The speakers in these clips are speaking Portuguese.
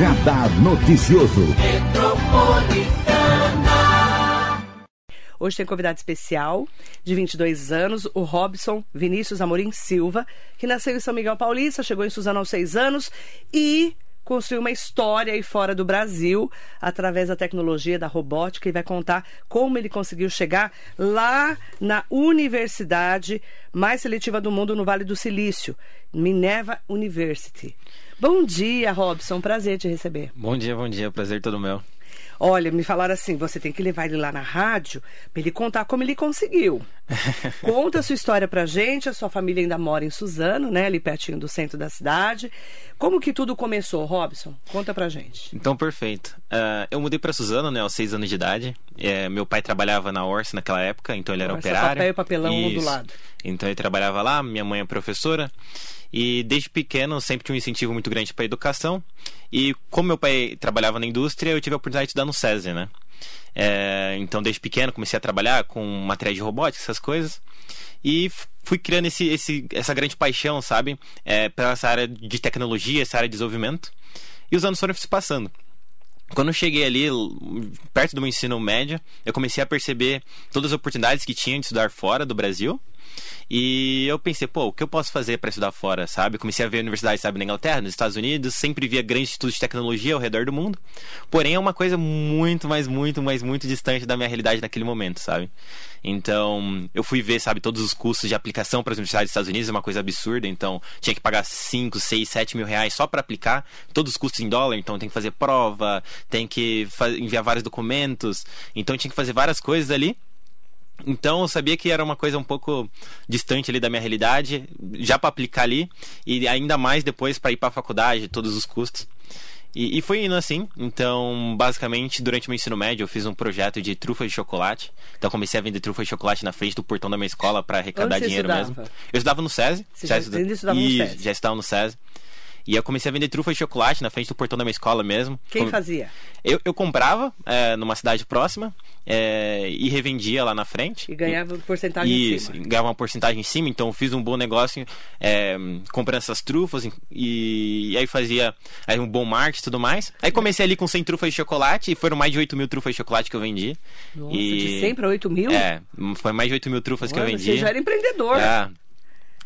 Radar Noticioso. Hoje tem convidado especial, de 22 anos, o Robson Vinícius Amorim Silva, que nasceu em São Miguel Paulista, chegou em Suzano aos seis anos e construiu uma história aí fora do Brasil através da tecnologia da robótica e vai contar como ele conseguiu chegar lá na universidade mais seletiva do mundo no Vale do Silício, Minerva University. Bom dia, Robson. Prazer te receber. Bom dia, bom dia. Prazer todo meu. Olha, me falaram assim: você tem que levar ele lá na rádio para ele contar como ele conseguiu. Conta a sua história pra gente. A sua família ainda mora em Suzano, né? Ali pertinho do centro da cidade. Como que tudo começou, Robson? Conta pra gente. Então, perfeito. Uh, eu mudei para Suzano, né, aos seis anos de idade. É, meu pai trabalhava na Orsa naquela época, então ele era Orsa, operário. papel e papelão um do lado. Então ele trabalhava lá, minha mãe é professora. E desde pequeno sempre tinha um incentivo muito grande para a educação. E como meu pai trabalhava na indústria, eu tive a oportunidade de estudar no SESI, né? É, então desde pequeno comecei a trabalhar com matéria de robótica, essas coisas. E fui criando esse, esse, essa grande paixão, sabe? É, pela essa área de tecnologia, essa área de desenvolvimento. E os anos foram se passando. Quando eu cheguei ali, perto do meu ensino médio, eu comecei a perceber todas as oportunidades que tinha de estudar fora do Brasil. E eu pensei, pô, o que eu posso fazer para estudar fora, sabe? Comecei a ver universidades, sabe, na Inglaterra, nos Estados Unidos, sempre via grandes estudos de tecnologia ao redor do mundo. Porém, é uma coisa muito, mas muito, mas muito distante da minha realidade naquele momento, sabe? Então, eu fui ver, sabe, todos os custos de aplicação para as universidades dos Estados Unidos, é uma coisa absurda. Então, tinha que pagar 5, 6, 7 mil reais só para aplicar, todos os custos em dólar. Então, tem que fazer prova, tem que enviar vários documentos. Então, tinha que fazer várias coisas ali. Então eu sabia que era uma coisa um pouco distante ali da minha realidade, já para aplicar ali e ainda mais depois para ir para a faculdade, todos os custos. E, e, foi indo assim. Então, basicamente, durante o meu ensino médio, eu fiz um projeto de trufa de chocolate. Então, comecei a vender trufa de chocolate na frente do portão da minha escola para arrecadar dinheiro estudava? mesmo. Eu estudava no SESI. Você já, estuda... estudava e, no SESI? Já estava no SESI. E eu comecei a vender trufa de chocolate na frente do portão da minha escola mesmo. Quem Com... fazia? Eu, eu comprava é, numa cidade próxima é, e revendia lá na frente. E ganhava porcentagem Isso, em cima. ganhava uma porcentagem em cima, então eu fiz um bom negócio é, comprando essas trufas e, e, aí fazia aí um bom marketing e tudo mais. Aí comecei ali com 100 trufas de chocolate e foram mais de 8 mil trufas de chocolate que eu vendi. Nossa, e... de 100 para 8 mil? É, foi mais de 8 mil trufas Olha, que eu vendi. Você já era empreendedor. É.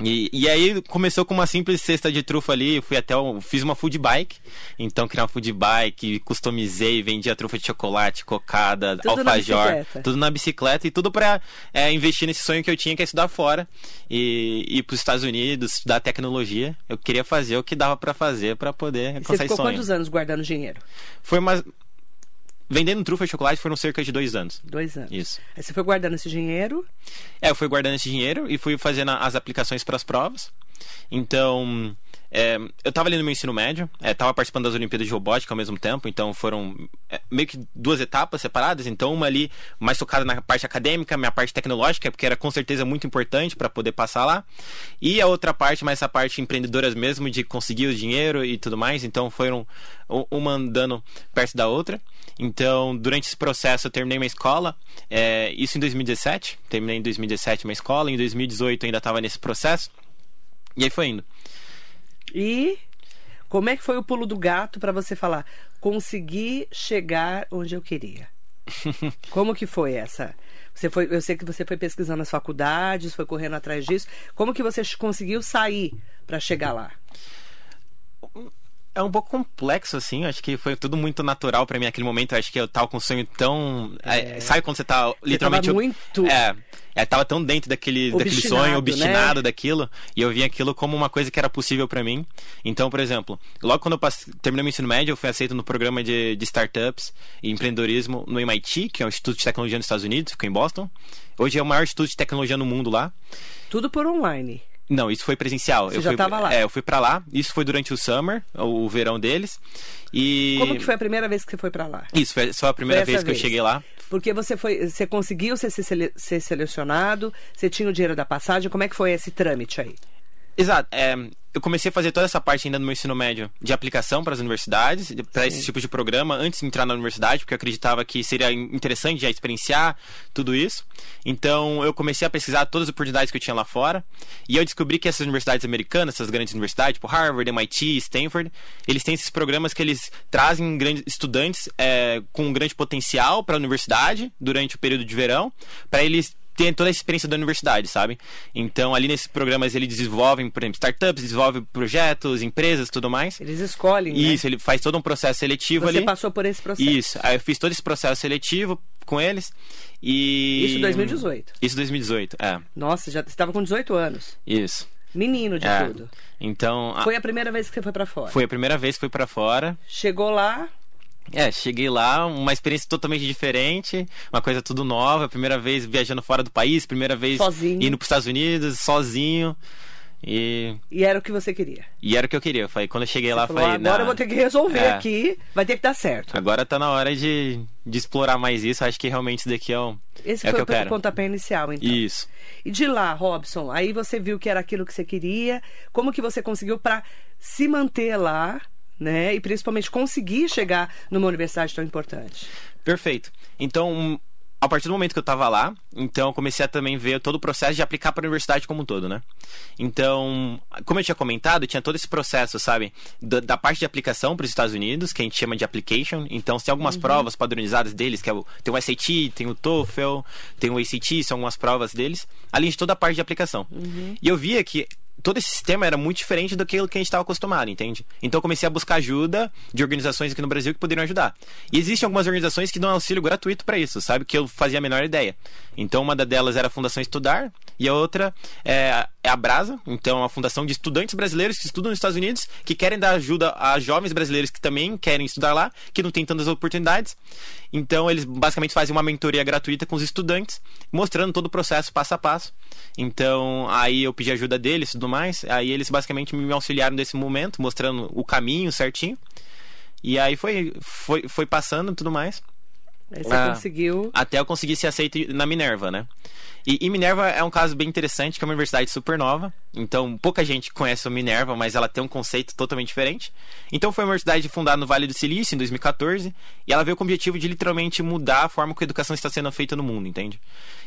E, e aí começou com uma simples cesta de trufa ali, fui até fiz uma food bike, então criei uma food bike, customizei, vendia trufa de chocolate, cocada, Tudo alfajor, na tudo na bicicleta e tudo para é, investir nesse sonho que eu tinha que é estudar fora e ir para os Estados Unidos, estudar tecnologia. Eu queria fazer o que dava para fazer para poder Você ficou sonho. quantos anos guardando dinheiro? Foi mais Vendendo trufa de chocolate foram cerca de dois anos. Dois anos. Isso. Aí você foi guardando esse dinheiro? É, eu fui guardando esse dinheiro e fui fazendo as aplicações para as provas. Então, é, eu estava ali no meu ensino médio, estava é, participando das Olimpíadas de Robótica ao mesmo tempo, então foram é, meio que duas etapas separadas. Então, uma ali mais focada na parte acadêmica, minha parte tecnológica, porque era com certeza muito importante para poder passar lá. E a outra parte, mais essa parte empreendedoras mesmo, de conseguir o dinheiro e tudo mais. Então, foram uma andando perto da outra. Então, durante esse processo, eu terminei uma escola, é, isso em 2017. Terminei em 2017 uma escola, em 2018 ainda estava nesse processo. E aí foi indo. E como é que foi o pulo do gato para você falar, consegui chegar onde eu queria? Como que foi essa? Você foi, eu sei que você foi pesquisando as faculdades, foi correndo atrás disso. Como que você conseguiu sair para chegar lá? É um pouco complexo, assim. Acho que foi tudo muito natural para mim naquele momento. Acho que eu tava com um sonho tão. É... Sabe quando você tá literalmente. Você tava muito. É, é, tava tão dentro daquele, daquele sonho, obstinado né? daquilo. E eu vi aquilo como uma coisa que era possível para mim. Então, por exemplo, logo quando eu terminei meu ensino médio, eu fui aceito no programa de, de startups e empreendedorismo no MIT, que é um instituto de tecnologia nos Estados Unidos, fica em Boston. Hoje é o maior instituto de tecnologia no mundo lá. Tudo por online. Não, isso foi presencial. Você eu já fui, estava lá? É, eu fui para lá. Isso foi durante o summer, o verão deles. E como que foi a primeira vez que você foi para lá? Isso foi só a primeira vez que vez. eu cheguei lá. Porque você foi, você conseguiu ser, ser selecionado, você tinha o dinheiro da passagem. Como é que foi esse trâmite aí? Exato. É, eu comecei a fazer toda essa parte ainda no meu ensino médio de aplicação para as universidades, para esse tipo de programa, antes de entrar na universidade, porque eu acreditava que seria interessante já experienciar tudo isso. Então eu comecei a pesquisar todas as oportunidades que eu tinha lá fora, e eu descobri que essas universidades americanas, essas grandes universidades, tipo Harvard, MIT, Stanford, eles têm esses programas que eles trazem grandes estudantes é, com um grande potencial para a universidade durante o período de verão, para eles tem toda a experiência da universidade, sabe? Então, ali nesses programas, eles desenvolvem, por exemplo, startups, desenvolvem projetos, empresas tudo mais. Eles escolhem, Isso, né? ele faz todo um processo seletivo Você ali. passou por esse processo. Isso, aí eu fiz todo esse processo seletivo com eles e... Isso em 2018. Isso em 2018, é. Nossa, já estava com 18 anos. Isso. Menino de É. tudo. Então, a- Foi a primeira vez que você foi pra fora. foi a primeira vez que fui pra fora. Chegou lá, É, cheguei lá, uma experiência totalmente diferente, uma coisa tudo nova, primeira vez viajando fora do país, primeira vez Sozinho. indo pros Estados Unidos, sozinho. E, e era o que você queria. e era o que eu queria. Eu falei, quando eu cheguei lá, eu Falou, falei, agora "Não, eu vou ter que resolver É. aqui, vai ter que dar certo. agora tá na hora de, de explorar mais isso. Acho que realmente isso daqui é o, Esse é o foi que eu o quero. pontapé inicial, então. Isso. E de lá, Robson, aí você viu que era aquilo que você queria, como que você conseguiu pra se manter lá, né? E principalmente conseguir chegar numa universidade tão importante. Perfeito. Então, a partir do momento que eu tava lá, então eu comecei a também ver todo o processo de aplicar para a universidade como um todo, né? Então, como eu tinha comentado, tinha todo esse processo, sabe? Da, da parte de aplicação para os Estados Unidos, que a gente chama de application. Então, tem algumas provas padronizadas deles, que é o, tem o SAT, tem o TOEFL, tem o ACT, são algumas provas deles, além de toda a parte de aplicação. E eu via que todo esse sistema era muito diferente do que a gente estava acostumado, entende? Então eu comecei a buscar ajuda de organizações aqui no Brasil que poderiam ajudar. E existem algumas organizações que dão auxílio gratuito para isso, sabe? Que eu fazia a menor ideia. Então uma delas era a Fundação Estudar e a outra é, é a Brasa, então é a fundação de estudantes brasileiros que estudam nos Estados Unidos, que querem dar ajuda a jovens brasileiros que também querem estudar lá, que não têm tantas oportunidades. Então eles basicamente fazem uma mentoria gratuita com os estudantes, mostrando todo o processo passo a passo. Então aí eu pedi ajuda deles tudo mais. Aí eles basicamente me auxiliaram nesse momento, mostrando o caminho certinho. E aí foi, foi, foi passando e tudo mais. Aí você Ah. conseguiu. Até eu conseguir ser aceito na Minerva, né? E, e Minerva é um caso bem interessante, que é uma universidade super nova. Então, pouca gente conhece a Minerva, mas ela tem um conceito totalmente diferente. Então, foi uma universidade fundada no Vale do Silício, em 2014. E ela veio com o objetivo de literalmente mudar a forma que a educação está sendo feita no mundo, entende?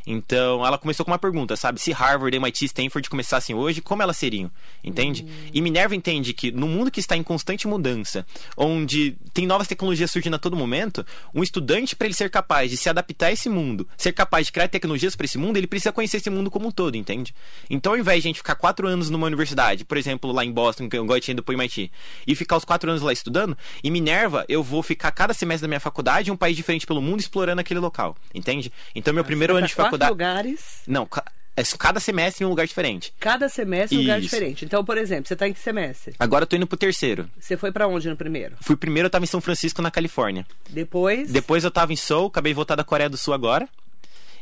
Então, ela começou com uma pergunta, sabe? Se Harvard, MIT, Stanford começassem hoje, como elas seriam? Entende? E Minerva entende que no mundo que está em constante mudança, onde tem novas tecnologias surgindo a todo momento, um estudante, para ele ser capaz de se adaptar a esse mundo, ser capaz de criar tecnologias para esse mundo, ele precisa conhecer esse mundo como um todo, entende? Então, ao invés de a gente ficar quatro anos numa universidade, por exemplo, lá em Boston, que eu gosto de ir pro MIT, e ficar os quatro anos lá estudando, em Minerva, eu vou ficar cada semestre da minha faculdade em um país diferente pelo mundo, explorando aquele local, entende? Então, meu primeiro Você ano vai de faculdade. lugares, Não, é cada semestre em um lugar diferente. cada semestre um lugar diferente. Então, por exemplo, você tá em que semestre? Agora eu tô indo pro terceiro. Você foi pra onde no primeiro? Fui primeiro, eu tava em São Francisco, na Califórnia. Depois. Depois eu tava em Seoul, acabei de voltar da Coreia do Sul agora.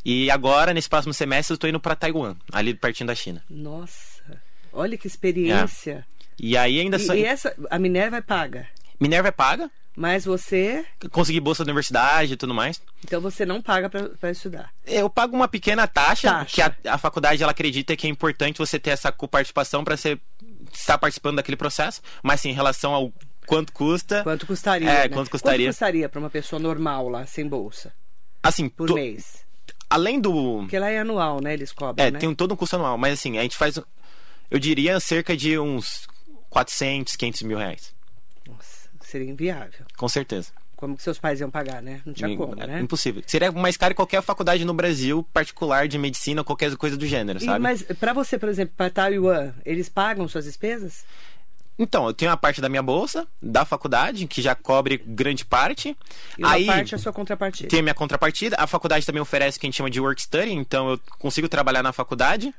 E agora, nesse próximo semestre, eu tô indo pra Taiwan, ali pertinho da China. Nossa, olha que experiência. E aí ainda só. E, e essa, a Minerva é paga. Minerva é paga, Mas você. consegui bolsa da universidade e tudo mais. Então você não paga pra estudar. Eu pago uma pequena taxa, Taxa. que a, a faculdade ela acredita que é importante você ter essa participação para você estar participando daquele processo. Mas sim, em relação ao quanto custa. Quanto custaria? É, né? quanto custaria. Quanto custaria pra uma pessoa normal lá, sem bolsa? Assim, Por to- mês? Além do. Porque lá é anual, né? Eles cobram, É, né? tem um, todo um custo anual, mas assim, a gente faz, eu diria, cerca de uns 400, 500 mil reais. Nossa, seria inviável. Com certeza. Como que seus pais iam pagar, né? Não tinha como, É né? Impossível. Seria mais caro que qualquer faculdade no Brasil, particular de medicina, qualquer coisa do gênero, E, sabe? mas pra você, por exemplo, pra Taiwan, eles pagam suas despesas? Então, eu tenho a parte da minha bolsa, da faculdade, que já cobre grande parte. E uma Aí parte é a sua contrapartida. tem a minha contrapartida. A faculdade também oferece o que a gente chama de work study, então eu consigo trabalhar na faculdade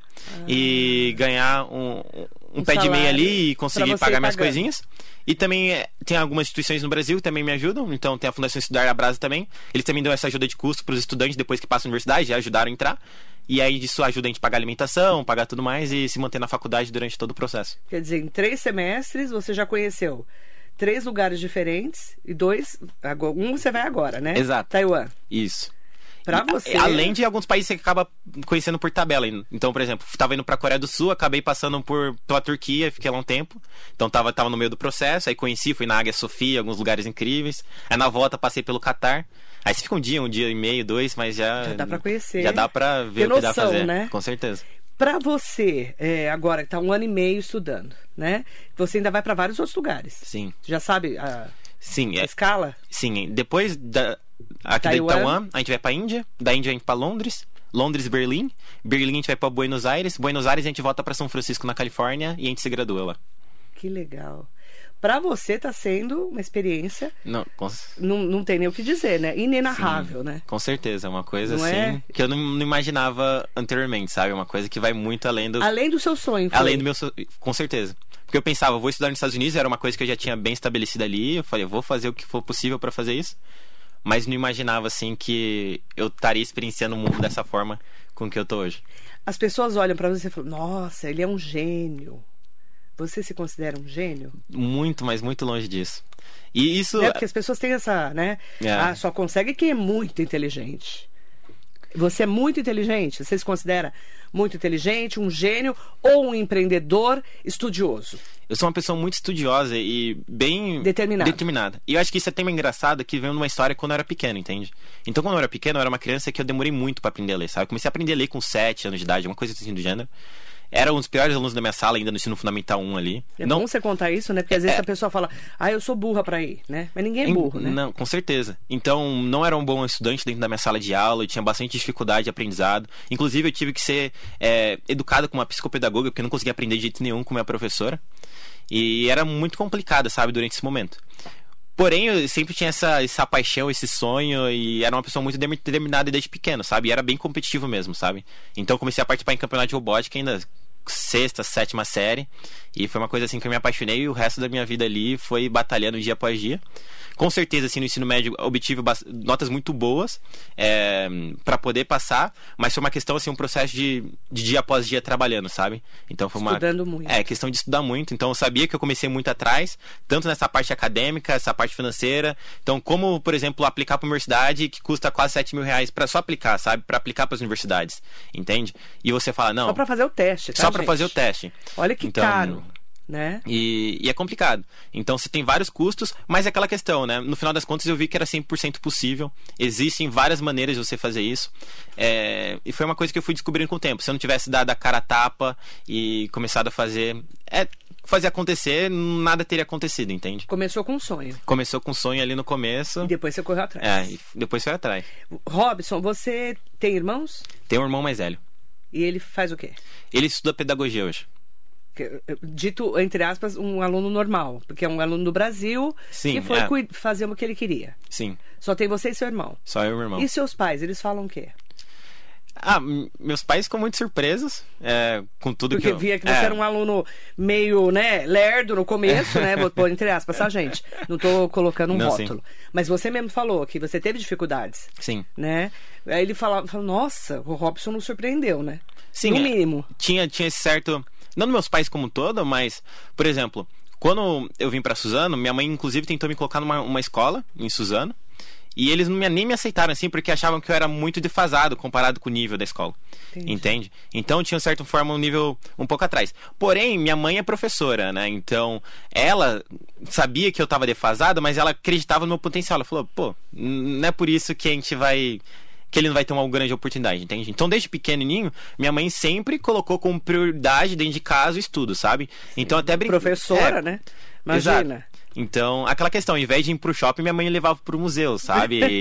e ganhar um, um, Um pé de meia ali e conseguir pagar minhas coisinhas. E também é, tem algumas instituições no Brasil que também me ajudam. Então tem a Fundação Estudar e a Brasa também. Eles também dão essa ajuda de custo para os estudantes depois que passam a universidade, já ajudaram a entrar. E aí isso ajuda a gente a pagar alimentação, pagar tudo mais e se manter na faculdade durante todo o processo. Quer dizer, em três semestres você já conheceu três lugares diferentes e dois. Um você vai agora, né? Exato. Taiwan. Isso. Pra você. Além de alguns países que você acaba conhecendo por tabela. Então, por exemplo, tava indo pra Coreia do Sul, acabei passando por, pela Turquia, fiquei lá um tempo. Então tava, tava no meio do processo, aí conheci, fui na Águia Sofia, alguns lugares incríveis. Aí na volta passei pelo Catar. Aí você fica um dia, um dia e meio, dois, mas já. Já dá pra conhecer. Já dá pra ver Ter o que dá pra noção, fazer. né? Com certeza. Pra você, é, agora que tá um ano e meio estudando, né? Você ainda vai pra vários outros lugares. Sim. Já sabe a, Sim, a é, escala? sim. Depois da, aqui Taiwan. da Taiwan, a gente vai pra Índia. Da Índia a gente vai pra Londres. Londres, Berlim. Berlim a gente vai pra Buenos Aires. Buenos Aires a gente volta pra São Francisco, na Califórnia. E a gente se gradua lá. Que legal. Pra você tá sendo uma experiência, Não, com, não, não tem nem o que dizer, né? Inenarrável, né? com certeza. É uma coisa Não assim é? que eu não, não imaginava anteriormente, sabe? Uma coisa que vai muito além do. Além do seu sonho. foi. Além do meu. so- Com certeza. Porque eu pensava, eu vou estudar nos Estados Unidos, era uma coisa que eu já tinha bem estabelecida ali. Eu falei, vou fazer o que for possível pra fazer isso. Mas não imaginava, assim, que eu estaria experienciando o mundo dessa forma com que eu tô hoje. As pessoas olham pra você e falam: Nossa, ele é um gênio. Você se considera um gênio? Muito, mas muito longe disso. E isso. Né? Porque as pessoas têm essa, né? É. Ah, só consegue quem é muito inteligente. Você é muito inteligente? Você se considera muito inteligente, um gênio ou um empreendedor estudioso? Eu sou uma pessoa muito estudiosa e bem Determinada. determinada. E eu acho que isso é tema engraçado que veio numa história quando eu era pequeno, entende? Então, quando eu era pequeno, eu era uma criança que eu demorei muito pra aprender a ler, sabe? Eu comecei a aprender a ler com 7 anos de idade, uma coisa assim do gênero. Era um dos piores alunos da minha sala, ainda no ensino fundamental 1 ali. É não, bom você contar isso, né? Porque às vezes É. a pessoa fala, ah, eu sou burra pra ir, né? Mas ninguém é burro, né? Não, com certeza. Então, não era um bom estudante dentro da minha sala de aula, eu tinha bastante dificuldade de aprendizado. Inclusive, eu tive que ser é, educado com uma psicopedagoga, porque eu não conseguia aprender de jeito nenhum com minha professora. E era muito complicado, sabe, durante esse momento. Porém, eu sempre tinha essa, essa paixão, esse sonho, e era uma pessoa muito determinada desde pequeno, sabe? E era bem competitivo mesmo, sabe? Então, comecei a participar em campeonato de robótica ainda sexta, sétima série. E foi uma coisa assim que eu me apaixonei e o resto da minha vida ali foi batalhando dia após dia. Com certeza, assim, no ensino médio obtive notas muito boas é, para poder passar, mas foi uma questão, assim, um processo de, de dia após dia trabalhando, sabe? Então foi uma. Estudando muito. É, questão de estudar muito. Então eu sabia que eu comecei muito atrás, tanto nessa parte acadêmica, essa parte financeira. Então, como, por exemplo, aplicar para universidade que custa quase 7 mil reais para só aplicar, sabe? Para aplicar para as universidades, entende? E você fala, não. Só pra fazer o teste, tá, só para fazer o teste. Olha que Então, caro, né? E, e é complicado. Então você tem vários custos, mas é aquela questão, né? No final das contas eu vi que era 100% possível. Existem várias maneiras de você fazer isso. É, e foi uma coisa que eu fui descobrindo com o tempo. Se eu não tivesse dado a cara a tapa e começado a fazer. É, fazer acontecer, nada teria acontecido, entende? Começou com um sonho. Começou com um sonho ali no começo. E depois você correu atrás. É, e depois foi atrás. Robson, você tem irmãos? Tem um irmão mais velho. E ele faz o quê? Ele estuda pedagogia hoje. Dito, entre aspas, um aluno normal. Porque é um aluno do Brasil Sim, que foi é. fazer o que ele queria. Sim, Só tem você e seu irmão. só eu e meu irmão. E seus pais, eles falam o quê? Ah, meus pais ficam muito surpresos é, com tudo Porque que eu... via que você é, era um aluno meio, né, lerdo no começo, né? Vou pôr entre aspas, tá, gente? Não tô colocando um Não, sim. rótulo. Mas você mesmo falou que você teve dificuldades, Sim. né? Aí ele falava, falava, nossa, o Robson nos surpreendeu, né? Sim, No é. mínimo. Tinha, tinha esse certo. Não nos meus pais como um todo, mas, por exemplo, quando eu vim pra Suzano, minha mãe, inclusive, tentou me colocar numa uma escola em Suzano. E eles não me, nem me aceitaram assim, porque achavam que eu era muito defasado comparado com o nível da escola. Entendi. Entende? Então tinha, de certa forma, um nível um pouco atrás. Porém, minha mãe é professora, né? Então, ela sabia que eu tava defasado, mas ela acreditava no meu potencial. Ela falou, pô, não é por isso que a gente vai que ele não vai ter uma grande oportunidade, entende? Então, desde pequenininho, minha mãe sempre colocou como prioridade dentro de casa o estudo, sabe? Então, até. Professora, É, né? Imagina. Exato. Então, aquela questão, ao invés de ir pro shopping, minha mãe levava pro museu, sabe?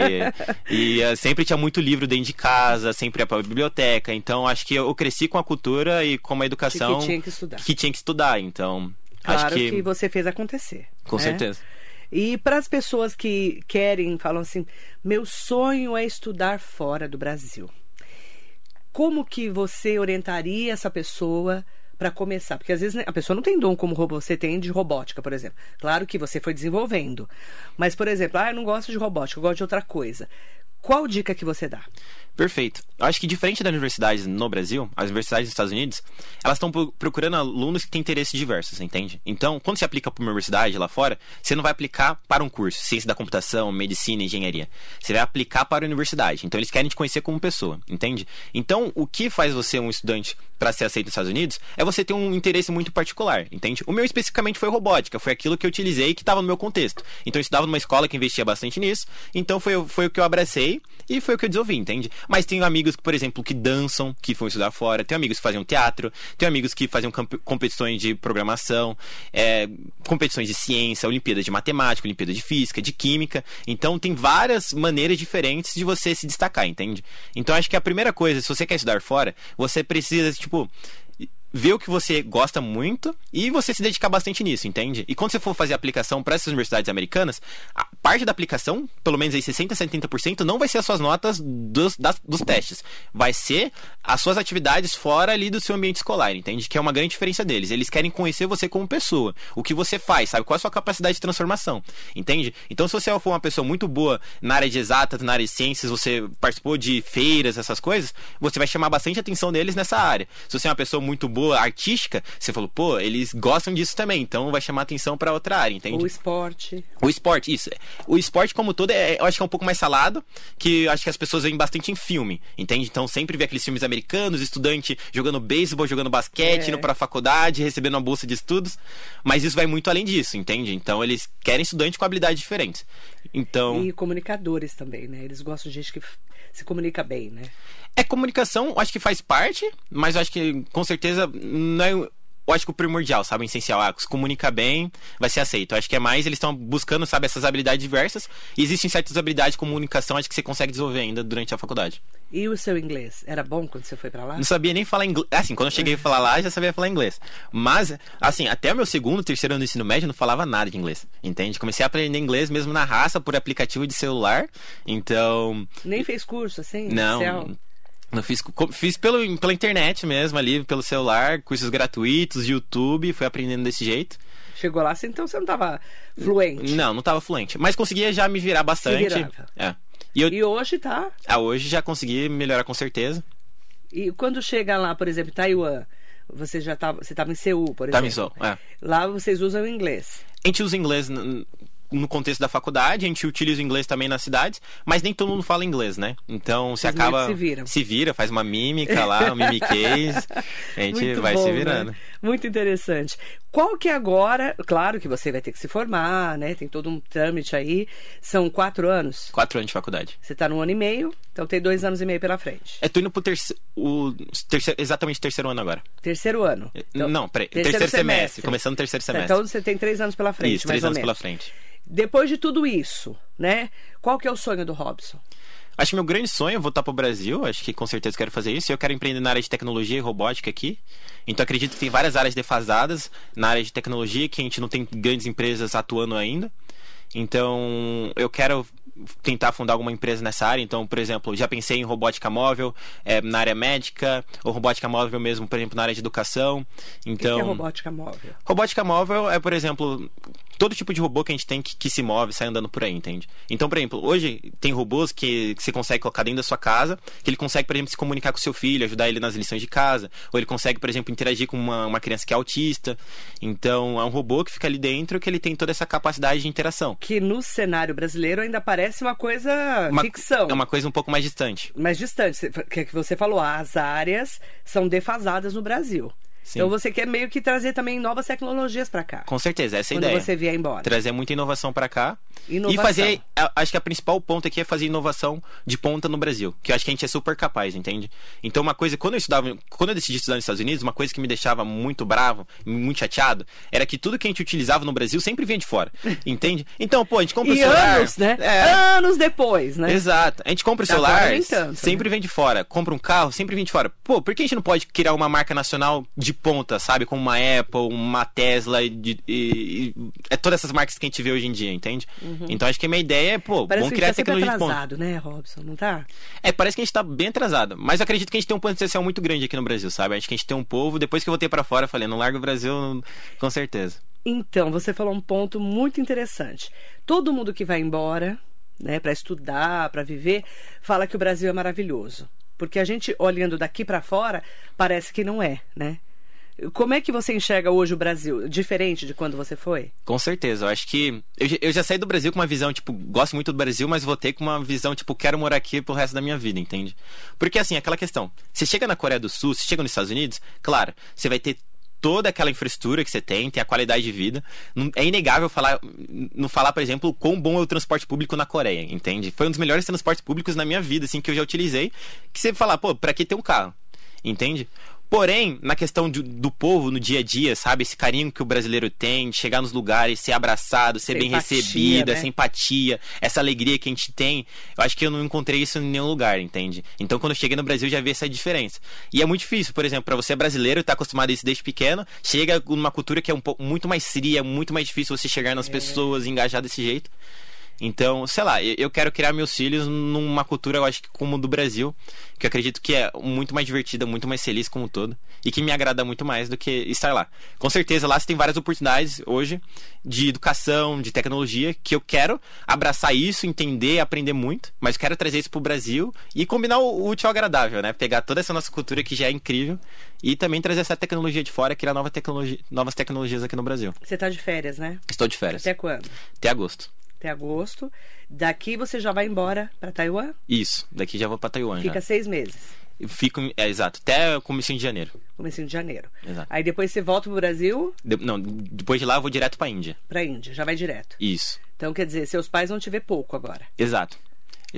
E, e, eh, sempre tinha muito livro dentro de casa, sempre ia pra biblioteca. Então, acho que eu cresci com a cultura e com a educação tinha que estudar. que tinha que estudar. Então, Claro acho que, que... você fez acontecer. com né? certeza. E para as pessoas que querem, falam assim: meu sonho é estudar fora do Brasil. Como que você orientaria essa pessoa para começar? Porque às vezes né, a pessoa não tem dom como você tem de robótica, por exemplo. Claro que você foi desenvolvendo. Mas, por exemplo, ah, eu não gosto de robótica, eu gosto de outra coisa. Qual dica que você dá? Perfeito. Eu acho que diferente das universidades no Brasil, as universidades dos Estados Unidos, elas estão procurando alunos que têm interesses diversos, entende? Então, quando você aplica para uma universidade lá fora, você não vai aplicar para um curso, ciência da computação, medicina, engenharia. Você vai aplicar para a universidade. Então, eles querem te conhecer como pessoa, entende? Então, o que faz você um estudante para ser aceito nos Estados Unidos é você ter um interesse muito particular, entende? O meu especificamente foi robótica, foi aquilo que eu utilizei que estava no meu contexto. Então, eu estudava numa escola que investia bastante nisso, então foi, foi o que eu abracei e foi o que eu desenvolvi, entende? Mas tenho amigos, por exemplo, que dançam, que foram estudar fora. Tenho amigos que faziam teatro. Tenho amigos que faziam competições de programação, é, competições de ciência, Olimpíadas de matemática, Olimpíadas de física, de química. Então, tem várias maneiras diferentes de você se destacar, entende? Então, acho que a primeira coisa, se você quer estudar fora, você precisa, tipo, ver o que você gosta muito e você se dedicar bastante nisso, entende? E quando você for fazer a aplicação para essas universidades americanas, a parte da aplicação, pelo menos aí 60%, 70%, não vai ser as suas notas dos, das, dos testes. Vai ser as suas atividades fora ali do seu ambiente escolar, entende? Que é uma grande diferença deles. Eles querem conhecer você como pessoa. O que você faz, sabe? Qual é a sua capacidade de transformação, entende? Então, se você for uma pessoa muito boa na área de exatas, na área de ciências, você participou de feiras, essas coisas, você vai chamar bastante atenção deles nessa área. Se você é uma pessoa muito boa artística, você falou, pô, eles gostam disso também, então vai chamar atenção para outra área, entende? O esporte. O esporte, isso. O esporte como todo, é, eu acho que é um pouco mais salado, que acho que as pessoas veem bastante em filme, entende? Então sempre vê aqueles filmes americanos, estudante jogando beisebol, jogando basquete, é. indo para a faculdade, recebendo uma bolsa de estudos, mas isso vai muito além disso, entende? Então eles querem estudante com habilidades diferentes. Então... E comunicadores também, né? Eles gostam de gente que se comunica bem, né? É comunicação, acho que faz parte, mas acho que com certeza não é eu acho que o primordial, sabe? O essencial. Ah, se comunica bem, vai ser aceito. Eu acho que é mais, eles estão buscando, sabe, essas habilidades diversas. E existem certas habilidades de comunicação, acho que você consegue desenvolver ainda durante a faculdade. E o seu inglês? Era bom quando você foi para lá? Não sabia nem falar inglês. Assim, quando eu cheguei a falar lá, já sabia falar inglês. Mas, assim, até o meu segundo, terceiro ano do ensino médio, eu não falava nada de inglês. Entende? Comecei a aprender inglês mesmo na raça, por aplicativo de celular. Então. Nem fez curso, assim? Não. Eu fiz, fiz pelo, pela internet mesmo, ali, pelo celular, cursos gratuitos, YouTube, fui aprendendo desse jeito. Chegou lá, então você não estava fluente? Não, não estava fluente. Mas conseguia já me virar bastante. Se é. E, eu, e hoje tá? Ah, hoje já consegui melhorar com certeza. E quando chega lá, por exemplo, Taiwan, você já estava, você estava em Seul, por exemplo. Tava em Seul, é. Lá vocês usam inglês. A gente usa inglês no contexto da faculdade, a gente utiliza o inglês também nas cidades, mas nem todo mundo fala inglês, né? Então você acaba. Se, viram. se vira, faz uma mímica lá, um mimiquês, a gente Muito vai bom, se virando. Né? Muito interessante. Qual que é agora, claro que você vai ter que se formar, né? Tem todo um trâmite aí. São quatro anos? Quatro anos de faculdade. Você está no ano e meio, então tem dois anos e meio pela frente. É, tô indo pro terceiro. O terceiro exatamente terceiro ano agora. Terceiro ano. Então, Não, peraí. Terceiro, terceiro semestre, semestre, começando o terceiro semestre. Então você tem três anos pela frente. Isso, três anos pela frente. Depois de tudo isso, né? Qual que é o sonho do Robson? Acho que meu grande sonho é voltar para o Brasil. Acho que com certeza quero fazer isso. Eu quero empreender na área de tecnologia e robótica aqui. Então acredito que tem várias áreas defasadas na área de tecnologia que a gente não tem grandes empresas atuando ainda. Então eu quero tentar fundar alguma empresa nessa área. Então, por exemplo, já pensei em robótica móvel é, na área médica, ou robótica móvel mesmo, por exemplo, na área de educação. Então, o que é robótica móvel? Robótica móvel é, por exemplo, todo tipo de robô que a gente tem que, que, se move, sai andando por aí, entende? Então, por exemplo, hoje tem robôs que, que você consegue colocar dentro da sua casa, que ele consegue, por exemplo, se comunicar com seu filho, ajudar ele nas lições de casa, ou ele consegue, por exemplo, interagir com uma, uma criança que é autista. Então, é um robô que fica ali dentro que ele tem toda essa capacidade de interação. Que no cenário brasileiro ainda parece uma coisa uma, ficção. É uma coisa um pouco mais distante. Mais distante, que, é que você falou, as áreas são defasadas no Brasil. Sim. Então você quer meio que trazer também novas tecnologias para cá. Com certeza, essa é a quando ideia. você vier embora. Trazer muita inovação para cá. Inovação. E fazer, acho que a principal ponto aqui é fazer inovação de ponta no Brasil, que eu acho que a gente é super capaz, entende? Então uma coisa, quando eu estudava, quando eu decidi estudar nos Estados Unidos, uma coisa que me deixava muito bravo, muito chateado, era que tudo que a gente utilizava no Brasil sempre vinha de fora, entende? Então, pô, a gente compra e o celular, anos, né? É... Anos depois, né? Exato. A gente compra o celular, tanto, sempre né? vem de fora. Compra um carro, sempre vem de fora. Pô, por que a gente não pode criar uma marca nacional de ponta, sabe? como uma Apple, uma Tesla e, e, e, é todas essas marcas que a gente vê hoje em dia, entende? Uhum. Então acho que a minha ideia é, pô, parece vamos criar que tá tecnologia atrasado, né, Robson? Não tá? É, parece que a gente tá bem atrasado. Mas eu acredito que a gente tem um potencial muito grande aqui no Brasil, sabe? Acho que a gente tem um povo, depois que eu voltei para fora, eu falei, não largo o Brasil, com certeza. Então, você falou um ponto muito interessante. Todo mundo que vai embora né, para estudar, para viver, fala que o Brasil é maravilhoso. Porque a gente olhando daqui para fora, parece que não é, né? Como é que você enxerga hoje o Brasil? Diferente de quando você foi? Com certeza. Eu acho que. Eu, eu, já saí do Brasil com uma visão, tipo, gosto muito do Brasil, mas voltei com uma visão, tipo, quero morar aqui pro resto da minha vida, entende? Porque, assim, aquela questão. Você chega na Coreia do Sul, você chega nos Estados Unidos, claro, você vai ter toda aquela infraestrutura que você tem, tem a qualidade de vida. É inegável falar, não falar, por exemplo, quão bom é o transporte público na Coreia, entende? Foi um dos melhores transportes públicos na minha vida, assim, que eu já utilizei. Que você falar, pô, pra que ter um carro? Entende? Porém, na questão de, do povo no dia a dia, sabe? Esse carinho que o brasileiro tem, de chegar nos lugares, ser abraçado, ser bem empatia, recebido, né? essa empatia, essa alegria que a gente tem, eu acho que eu não encontrei isso em nenhum lugar, entende? Então, quando eu cheguei no Brasil, já vi essa diferença. E é muito difícil, por exemplo, para você brasileiro, tá acostumado a isso desde pequeno, chega numa cultura que é um pouco muito mais fria, muito mais difícil você chegar nas é. pessoas e engajar desse jeito. Então, sei lá, eu quero criar meus filhos numa cultura, eu acho que como do Brasil, que eu acredito que é muito mais divertida, muito mais feliz como um todo, e que me agrada muito mais do que estar lá. Com certeza, lá você tem várias oportunidades hoje de educação, de tecnologia, que eu quero abraçar isso, entender, aprender muito, mas quero trazer isso pro Brasil e combinar o útil ao agradável, né? Pegar toda essa nossa cultura que já é incrível e também trazer essa tecnologia de fora, criar nova tecnologia, novas tecnologias aqui no Brasil. Você tá de férias, né? Estou de férias. Até quando? Até agosto até agosto. Daqui você já vai embora para Taiwan? Isso, daqui já vou para Taiwan. Fica já. seis meses. fico, é, exato, até o comecinho de janeiro. Comecinho de janeiro. Exato. Aí depois você volta pro Brasil? De, não, depois de lá eu vou direto pra Índia. Pra Índia, já vai direto. Isso. Então quer dizer, seus pais vão te ver pouco agora. Exato.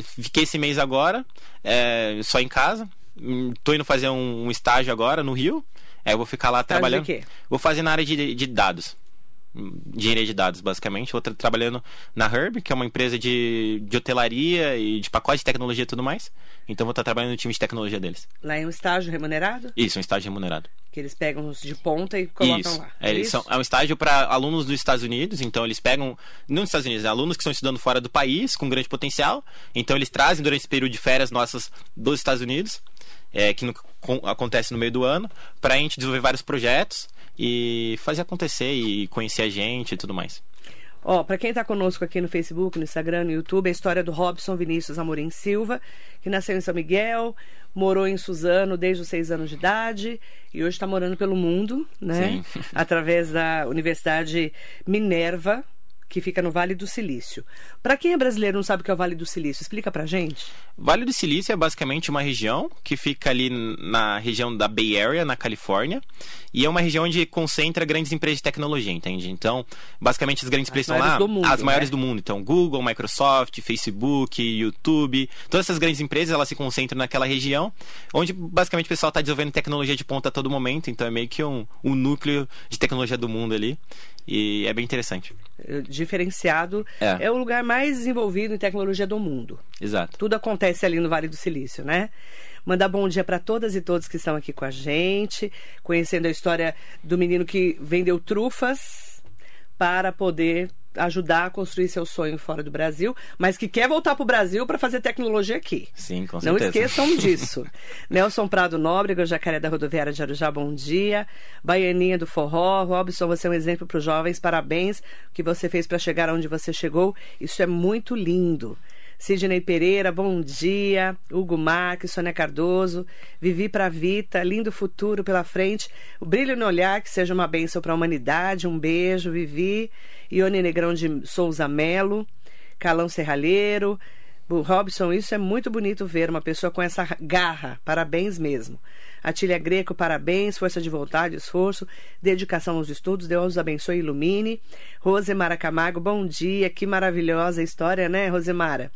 Fiquei esse mês agora, é, só em casa. Hum, tô indo fazer um, um estágio agora no Rio. Aí eu vou ficar lá estágio trabalhando. De quê? Vou fazer na área de, de dados engenharia de dados, basicamente. Outra trabalhando na Herb, que é uma empresa de, de hotelaria e de pacote de tecnologia e tudo mais. Então vou estar trabalhando no time de tecnologia deles. Lá é um estágio remunerado? Isso, um estágio remunerado. Que eles pegam os de ponta e colocam Isso. lá. É, Isso? São, é um estágio para alunos dos Estados Unidos, então eles pegam, não dos Estados Unidos, né, alunos que estão estudando fora do país, com grande potencial. Então eles trazem durante esse período de férias nossas dos Estados Unidos, é, que no, com, acontece no meio do ano, para a gente desenvolver vários projetos e fazer acontecer e conhecer a gente e tudo mais. Ó, para quem está conosco aqui no Facebook, no Instagram, no YouTube, a história do Robson Vinícius Amorim Silva, que nasceu em São Miguel, morou em Suzano desde os seis anos de idade e hoje está morando pelo mundo, né? Sim. Através da Universidade Minerva, que fica no Vale do Silício. Para quem é brasileiro e não sabe o que é o Vale do Silício, explica pra gente. Vale do Silício é basicamente uma região que fica ali na região da Bay Area, na Califórnia, e é uma região onde concentra grandes empresas de tecnologia, entende? Então, basicamente as grandes as empresas estão lá, mundo, as né? maiores do mundo, então Google, Microsoft, Facebook, YouTube, todas essas grandes empresas, elas se concentram naquela região, onde basicamente o pessoal está desenvolvendo tecnologia de ponta a todo momento, então é meio que um, um núcleo de tecnologia do mundo ali. E é bem interessante. Diferenciado. É. é o lugar mais desenvolvido em tecnologia do mundo. Exato. Tudo acontece ali no Vale do Silício, né? Mandar bom dia para todas e todos que estão aqui com a gente, conhecendo a história do menino que vendeu trufas para poder ajudar a construir seu sonho fora do Brasil, mas que quer voltar para o Brasil para fazer tecnologia aqui. Sim, com Não certeza. esqueçam disso. Nelson Prado Nóbrega, Jacaré da Rodoviária de Arujá, bom dia. Baianinha do Forró, Robson, você é um exemplo para os jovens, parabéns. O que você fez para chegar onde você chegou, isso é muito lindo. Sidney Pereira, bom dia. Hugo Marques, Sônia Cardoso. Vivi pra Vita, lindo futuro pela frente. O brilho no olhar, que seja uma bênção para a humanidade. Um beijo, Vivi. Ione Negrão de Souza Melo. Calão Serralheiro. Robson, isso é muito bonito ver uma pessoa com essa garra. Parabéns mesmo. Atília Greco, parabéns, força de vontade, esforço, dedicação aos estudos, Deus abençoe e ilumine. Rosemara Camargo, bom dia, que maravilhosa história, né, Rosemara?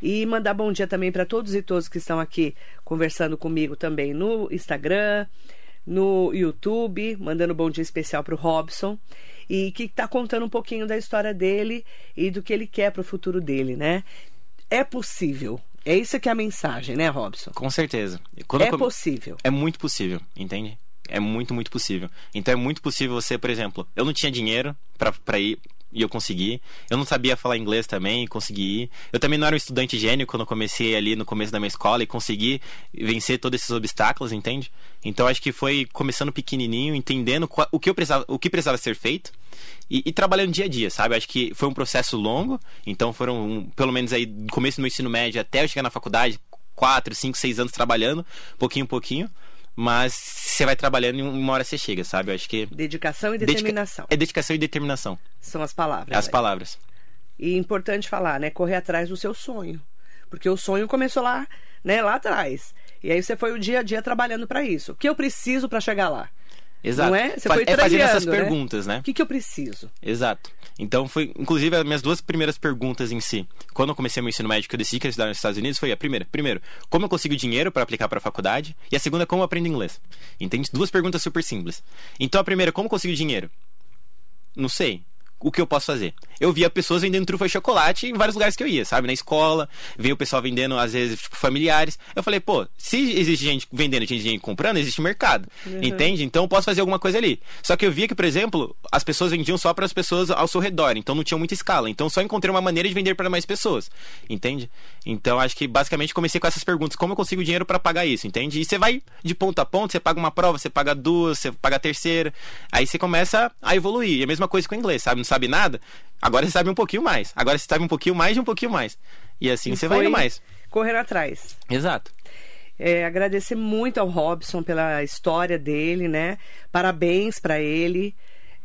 E mandar bom dia também para todos e todos que estão aqui conversando comigo também no Instagram, no YouTube, mandando bom dia especial para o Robson e que está contando um pouquinho da história dele e do que ele quer para o futuro dele, né? É possível. É isso que é a mensagem, né, Robson? Com certeza. Quando é eu... possível. É muito possível, entende? É muito, muito possível. Então é muito possível você, por exemplo, eu não tinha dinheiro para ir e eu consegui. Eu não sabia falar inglês também consegui. Eu também não era um estudante gênio quando eu comecei ali no começo da minha escola e consegui vencer todos esses obstáculos, entende? Então acho que foi começando pequenininho, entendendo o que eu precisava, o que precisava ser feito. E, e, trabalhando dia a dia, sabe? Acho que foi um processo longo, então foram pelo menos aí do começo do meu ensino médio até eu chegar na faculdade, quatro, cinco, seis anos trabalhando, pouquinho pouquinho. Mas você vai trabalhando e uma hora você chega, sabe? Eu acho que. Dedicação e determinação. Dedica... É dedicação e determinação. São as palavras. As aí. palavras. E importante falar, né? Correr atrás do seu sonho. Porque o sonho começou lá, né? Lá atrás. E aí você foi o dia a dia trabalhando para isso. O que eu preciso para chegar lá? Exato. Não é? Você foi é fazendo essas né? perguntas, né? O que, que eu preciso? Exato. Então foi, inclusive, as minhas duas primeiras perguntas em si. Quando eu comecei meu ensino médio, que eu decidi que eu estudar nos Estados Unidos, foi a primeira. Primeiro, como eu consigo dinheiro para aplicar para a faculdade? E a segunda, como eu aprendo inglês? Entende? Duas perguntas super simples. Então a primeira, como eu consigo dinheiro? Não sei o que eu posso fazer? Eu via pessoas vendendo trufa de chocolate em vários lugares que eu ia, sabe? Na escola, veio o pessoal vendendo, às vezes, tipo, familiares. Eu falei, pô, se existe gente vendendo e gente comprando, existe mercado. Uhum. Entende? Então eu posso fazer alguma coisa ali. Só que eu via que, por exemplo, as pessoas vendiam só para as pessoas ao seu redor, então não tinha muita escala. Então só encontrei uma maneira de vender para mais pessoas. Entende? Então acho que basicamente comecei com essas perguntas: como eu consigo dinheiro para pagar isso? Entende? E você vai de ponto a ponto, você paga uma prova, você paga duas, você paga a terceira. Aí você começa a evoluir. E a mesma coisa com o inglês, sabe? sabe nada, agora você sabe um pouquinho mais. Agora você sabe um pouquinho mais de um pouquinho mais. E assim e você vai indo mais. Correr atrás. Exato. É, agradecer muito ao Robson pela história dele, né? Parabéns para ele.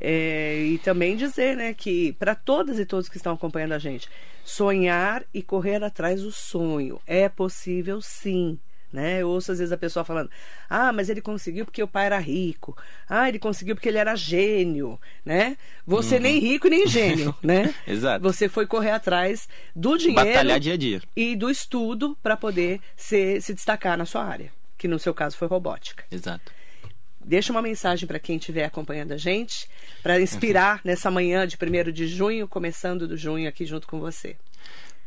É, e também dizer, né, que para todas e todos que estão acompanhando a gente, sonhar e correr atrás do sonho é possível sim. Né? Eu ouço às vezes a pessoa falando: "Ah, mas ele conseguiu porque o pai era rico. Ah, ele conseguiu porque ele era gênio", né? Você uhum. nem rico nem gênio, né? Exato. Você foi correr atrás do dinheiro batalhar dia a dia e do estudo para poder se, se destacar na sua área, que no seu caso foi robótica. Exato. Deixa uma mensagem para quem estiver acompanhando a gente, para inspirar uhum. nessa manhã de 1 de junho, começando do junho aqui junto com você.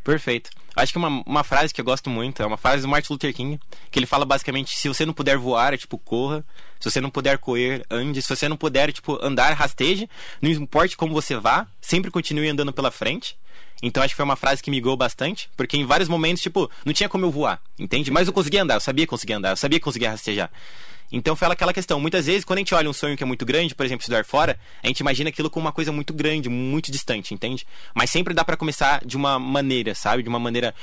Perfeito. Acho que uma, uma frase que eu gosto muito é uma frase do Martin Luther King, que ele fala basicamente: se você não puder voar, é tipo, corra. Se você não puder correr, ande. Se você não puder, tipo, andar, rasteje. Não importe como você vá, sempre continue andando pela frente. Então acho que foi uma frase que me migou bastante, porque em vários momentos, tipo, não tinha como eu voar, entende? Mas eu conseguia andar, eu sabia que conseguia andar, eu sabia que conseguia rastejar. Então foi aquela questão. Muitas vezes, quando a gente olha um sonho que é muito grande, por exemplo, estudar fora, a gente imagina aquilo como uma coisa muito grande, muito distante, entende? Mas sempre dá para começar de uma maneira, sabe? De uma maneira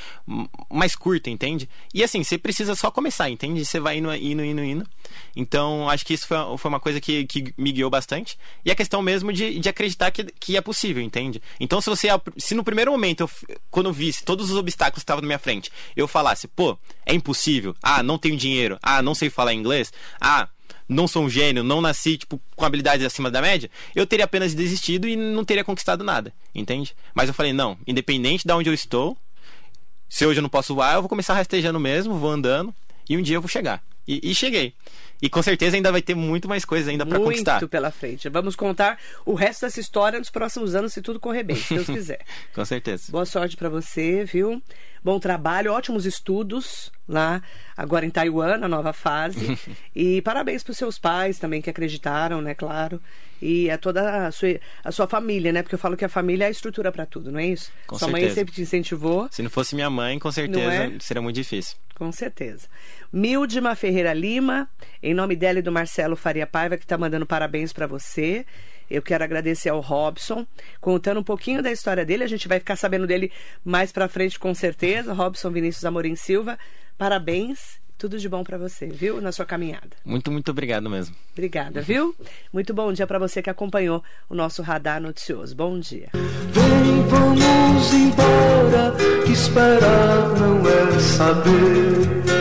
mais curta, entende? E assim, você precisa só começar, entende? Você vai indo, indo, indo, indo. Então, acho que isso foi, foi uma coisa que, que me guiou bastante. E a questão mesmo de, de acreditar que, que é possível, entende? Então, se você. Se no primeiro momento, eu, quando eu visse todos os obstáculos que estavam na minha frente, eu falasse, pô, é impossível. Ah, não tenho dinheiro. Ah, não sei falar inglês ah, não sou um gênio, não nasci tipo com habilidades acima da média, eu teria apenas desistido e não teria conquistado nada, entende? Mas eu falei, não, independente de onde eu estou, se hoje eu não posso voar, eu vou começar rastejando mesmo, vou andando e um dia eu vou chegar. E, e cheguei. E com certeza ainda vai ter muito mais coisas ainda para conquistar. Muito pela frente. Vamos contar o resto dessa história nos próximos anos, se tudo correr bem, se Deus quiser. com certeza. Boa sorte para você, viu? Bom trabalho, ótimos estudos lá, agora em Taiwan, na nova fase. e parabéns para os seus pais também que acreditaram, né, claro. E a toda a sua, a sua família, né? Porque eu falo que a família é a estrutura para tudo, não é isso? Com sua certeza. mãe sempre te incentivou. Se não fosse minha mãe, com certeza é? seria muito difícil. Com certeza. Mildima Ferreira Lima, em nome dela e do Marcelo Faria Paiva, que está mandando parabéns para você. Eu quero agradecer ao Robson, contando um pouquinho da história dele. A gente vai ficar sabendo dele mais para frente, com certeza. Robson Vinícius Amorim Silva, parabéns. Tudo de bom para você, viu? Na sua caminhada. Muito, muito obrigado mesmo. Obrigada, viu? Muito bom dia para você que acompanhou o nosso Radar Noticioso. Bom dia. Vem, vamos embora, que esperar não é saber.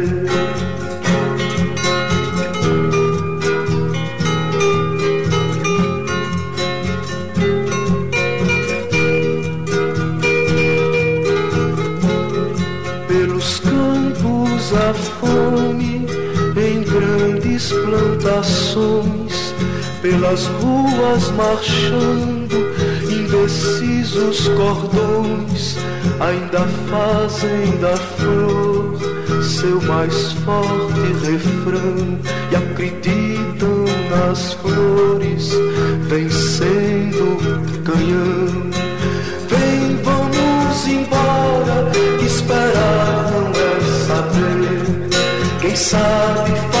Plantações pelas ruas marchando, indecisos cordões ainda fazem da flor seu mais forte refrão e acreditam nas flores vencendo canhão. Vem, vamos embora, esperar não é saber. Quem sabe faz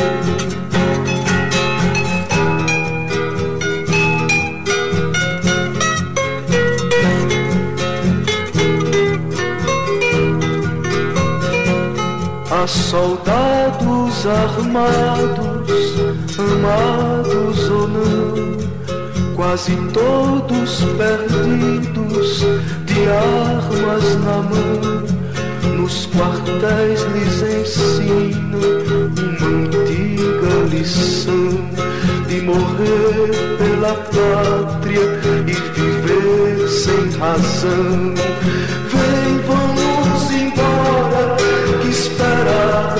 Soldados armados, amados ou não, quase todos perdidos, de armas na mão. Nos quartéis lhes ensina uma antiga lição de morrer pela pátria e viver sem razão.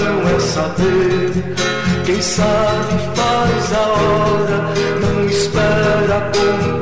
Não é saber. Quem sabe faz a hora, não espera como